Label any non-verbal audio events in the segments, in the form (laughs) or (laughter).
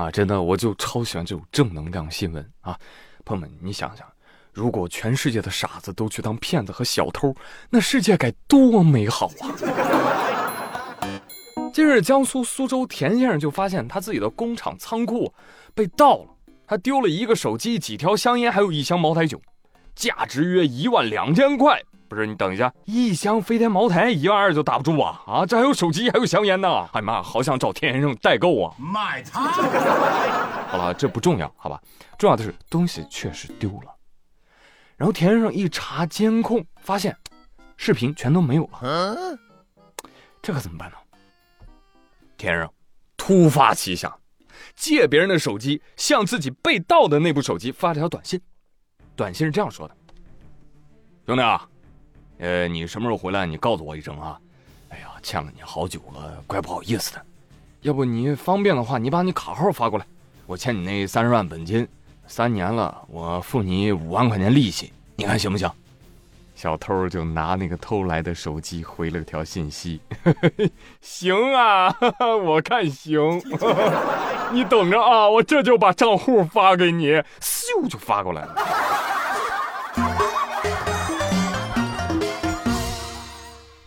啊，真的，我就超喜欢这种正能量新闻啊！朋友们，你想想，如果全世界的傻子都去当骗子和小偷，那世界该多美好啊！近日，江苏苏州田先生就发现他自己的工厂仓库被盗了，他丢了一个手机、几条香烟，还有一箱茅台酒，价值约一万两千块。不是你等一下，一箱飞天茅台一万二就打不住啊！啊，这还有手机，还有香烟呢！哎妈，好想找田先生代购啊！买它！好了，这不重要，好吧？重要的是东西确实丢了。然后田先生一查监控，发现视频全都没有了。这可怎么办呢？田先生突发奇想，借别人的手机向自己被盗的那部手机发了条短信。短信是这样说的：“兄弟啊。”呃，你什么时候回来？你告诉我一声啊！哎呀，欠了你好久了，怪不好意思的。要不你方便的话，你把你卡号发过来，我欠你那三十万本金，三年了，我付你五万块钱利息，你看行不行？小偷就拿那个偷来的手机回了条信息：(laughs) 行啊，(laughs) 我看行。(laughs) 你等着啊，我这就把账户发给你，咻就发过来了。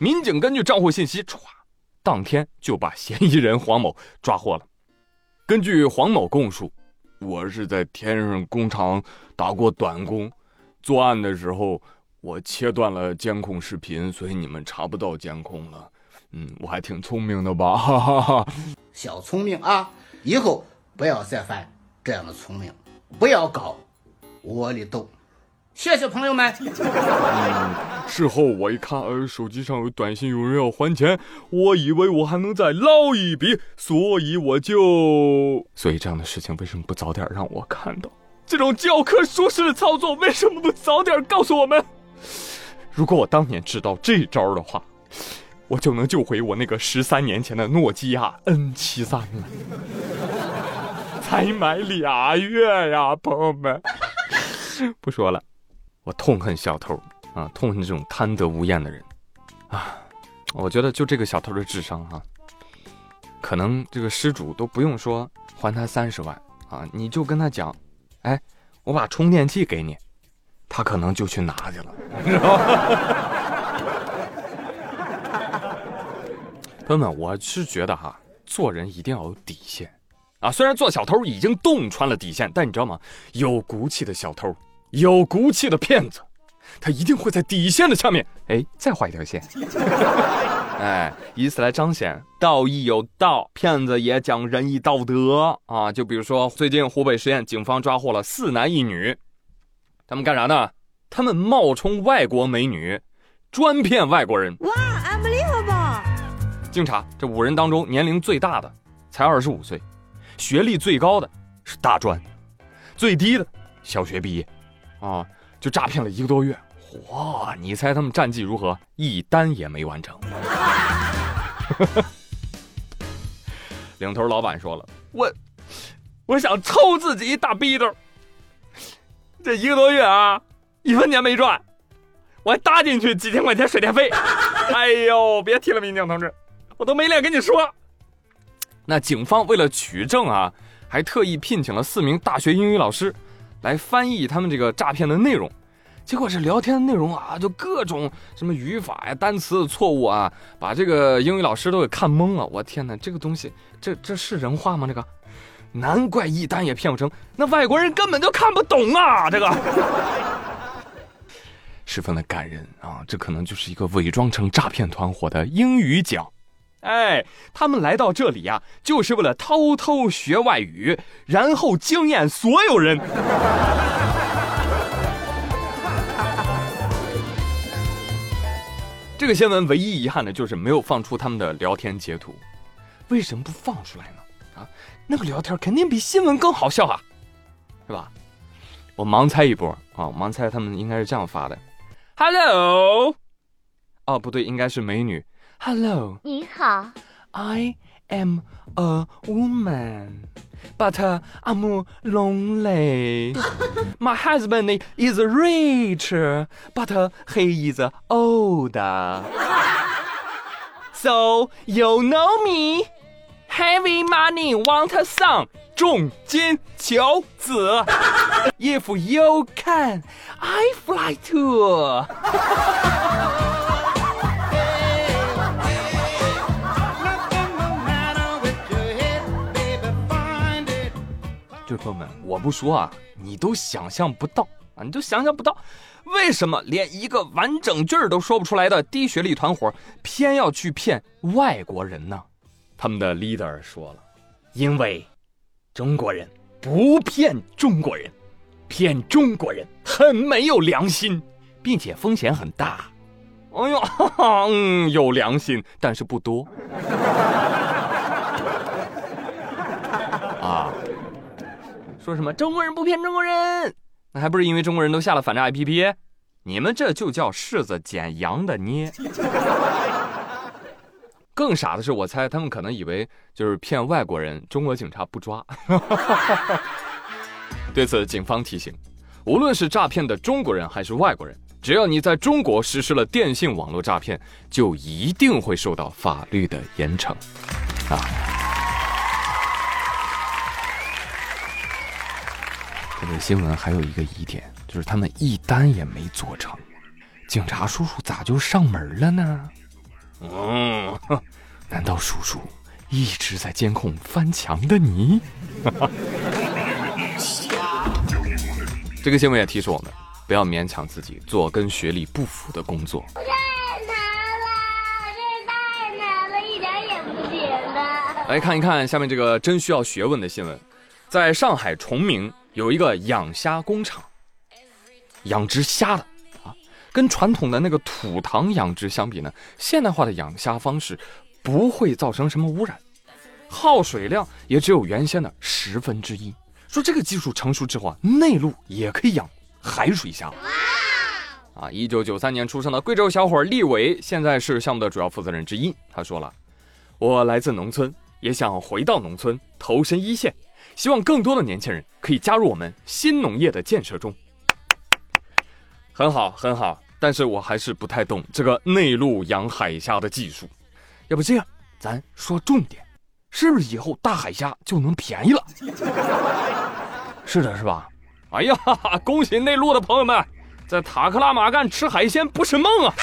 民警根据账户信息，歘，当天就把嫌疑人黄某抓获了。根据黄某供述，我是在天上工厂打过短工，作案的时候我切断了监控视频，所以你们查不到监控了。嗯，我还挺聪明的吧？哈哈哈。小聪明啊，以后不要再犯这样的聪明，不要搞窝里斗。谢谢朋友们。嗯事后我一看，呃，手机上有短信，有人要还钱，我以为我还能再捞一笔，所以我就……所以这样的事情为什么不早点让我看到？这种教科书式的操作为什么不早点告诉我们？如果我当年知道这招的话，我就能救回我那个十三年前的诺基亚 N 七三了。(laughs) 才买俩月呀，朋友们，(laughs) 不说了。我痛恨小偷啊，痛恨这种贪得无厌的人啊！我觉得就这个小偷的智商哈，可能这个失主都不用说还他三十万啊，你就跟他讲，哎，我把充电器给你，他可能就去拿去了。你知道吗朋友们，我是觉得哈，做人一定要有底线啊！虽然做小偷已经洞穿了底线，但你知道吗？有骨气的小偷。有骨气的骗子，他一定会在底线的下面，哎，再画一条线，(laughs) 哎，以此来彰显道义有道，骗子也讲仁义道德啊。就比如说，最近湖北十堰警方抓获了四男一女，他们干啥呢？他们冒充外国美女，专骗外国人。哇，unbelievable！经查，这五人当中，年龄最大的才二十五岁，学历最高的是大专，最低的小学毕业。啊，就诈骗了一个多月，嚯！你猜他们战绩如何？一单也没完成。领头老板说了，我我想抽自己一大逼兜，这一个多月啊，一分钱没赚，我还搭进去几千块钱水电费。哎呦，别提了，民警同志，我都没脸跟你说。那警方为了取证啊，还特意聘请了四名大学英语老师。来翻译他们这个诈骗的内容，结果这聊天的内容啊，就各种什么语法呀、单词的错误啊，把这个英语老师都给看懵了。我天哪，这个东西，这这是人话吗？这个，难怪一单也骗不成，那外国人根本就看不懂啊！这个，(laughs) 十分的感人啊，这可能就是一个伪装成诈骗团伙的英语角。哎，他们来到这里呀，就是为了偷偷学外语，然后惊艳所有人。(laughs) 这个新闻唯一遗憾的就是没有放出他们的聊天截图，为什么不放出来呢？啊，那个聊天肯定比新闻更好笑啊，是吧？我盲猜一波啊，盲猜他们应该是这样发的：Hello，哦，不对，应该是美女。Hello，你好。I am a woman, but I'm lonely. (laughs) My husband is rich, but he is old. (laughs) So you know me. Heavy money, want some? 重金求子。If (laughs) you can, I fly too。 就是朋友们，我不说啊，你都想象不到啊，你都想象不到，为什么连一个完整句儿都说不出来的低学历团伙，偏要去骗外国人呢？他们的 leader 说了，因为中国人不骗中国人，骗中国人很没有良心，并且风险很大。哎呦，(laughs) 嗯，有良心，但是不多。(laughs) 啊，说什么中国人不骗中国人？那还不是因为中国人都下了反诈 APP？你们这就叫柿子捡羊的捏。更傻的是，我猜他们可能以为就是骗外国人，中国警察不抓。(laughs) 对此，警方提醒：无论是诈骗的中国人还是外国人，只要你在中国实施了电信网络诈骗，就一定会受到法律的严惩。啊！这个新闻还有一个疑点，就是他们一单也没做成，警察叔叔咋就上门了呢？嗯，(laughs) 难道叔叔一直在监控翻墙的你？(laughs) 这个新闻也提示我们，不要勉强自己做跟学历不符的工作。太难了，这太难了，一点也不行的。来看一看下面这个真需要学问的新闻，在上海崇明有一个养虾工厂，养殖虾的啊。跟传统的那个土塘养殖相比呢，现代化的养虾方式不会造成什么污染，耗水量也只有原先的十分之一。说这个技术成熟之后啊，内陆也可以养海水虾。啊，一九九三年出生的贵州小伙厉伟，现在是项目的主要负责人之一。他说了：“我来自农村，也想回到农村，投身一线，希望更多的年轻人可以加入我们新农业的建设中。”很好，很好。但是我还是不太懂这个内陆养海虾的技术，要不这样，咱说重点，是不是以后大海虾就能便宜了？(laughs) 是的，是吧？哎呀，(laughs) 恭喜内陆的朋友们，在塔克拉玛干吃海鲜不是梦啊，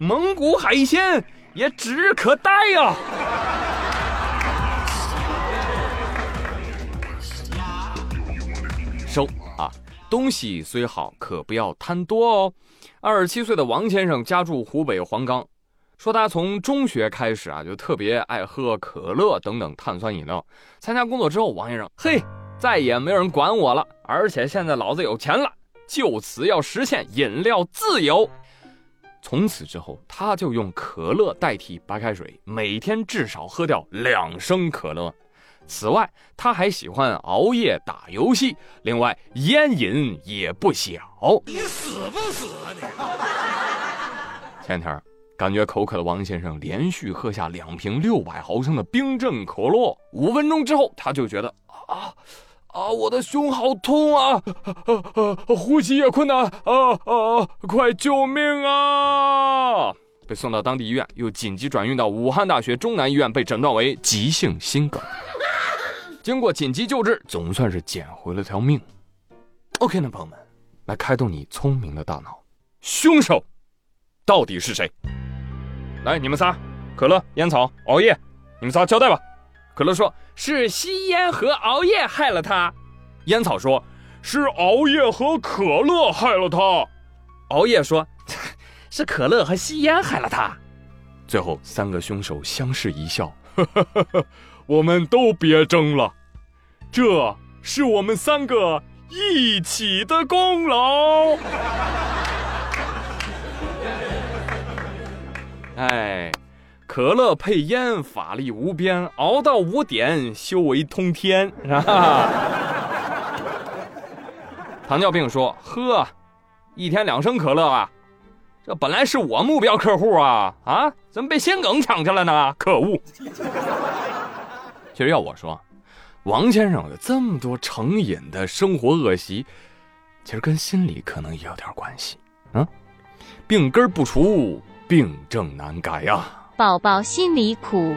蒙古海鲜也指日可待呀。东西虽好，可不要贪多哦。二十七岁的王先生家住湖北黄冈，说他从中学开始啊，就特别爱喝可乐等等碳酸饮料。参加工作之后，王先生嘿，再也没有人管我了，而且现在老子有钱了，就此要实现饮料自由。从此之后，他就用可乐代替白开水，每天至少喝掉两升可乐。此外，他还喜欢熬夜打游戏，另外烟瘾也不小。你死不死啊你？(laughs) 前天感觉口渴的王先生连续喝下两瓶六百毫升的冰镇可乐，五分钟之后他就觉得啊啊，我的胸好痛啊，呼吸也困难啊啊，快救命啊！被送到当地医院，又紧急转运到武汉大学中南医院，被诊断为急性心梗。经过紧急救治，总算是捡回了条命。OK 呢，朋友们，来开动你聪明的大脑，凶手到底是谁？来，你们仨，可乐、烟草、熬夜，你们仨交代吧。可乐说是吸烟和熬夜害了他，烟草说是熬夜和可乐害了他，熬夜说 (laughs) 是可乐和吸烟害了他。最后三个凶手相视一笑，我们都别争了。这是我们三个一起的功劳。(laughs) 哎，可乐配烟，法力无边，熬到五点，修为通天，是吧？糖尿病说：“喝，一天两升可乐啊，这本来是我目标客户啊，啊，怎么被心梗抢去了呢？可恶！”其实要我说。王先生有这么多成瘾的生活恶习，其实跟心理可能也有点关系。啊，病根不除，病症难改呀。宝宝心里苦。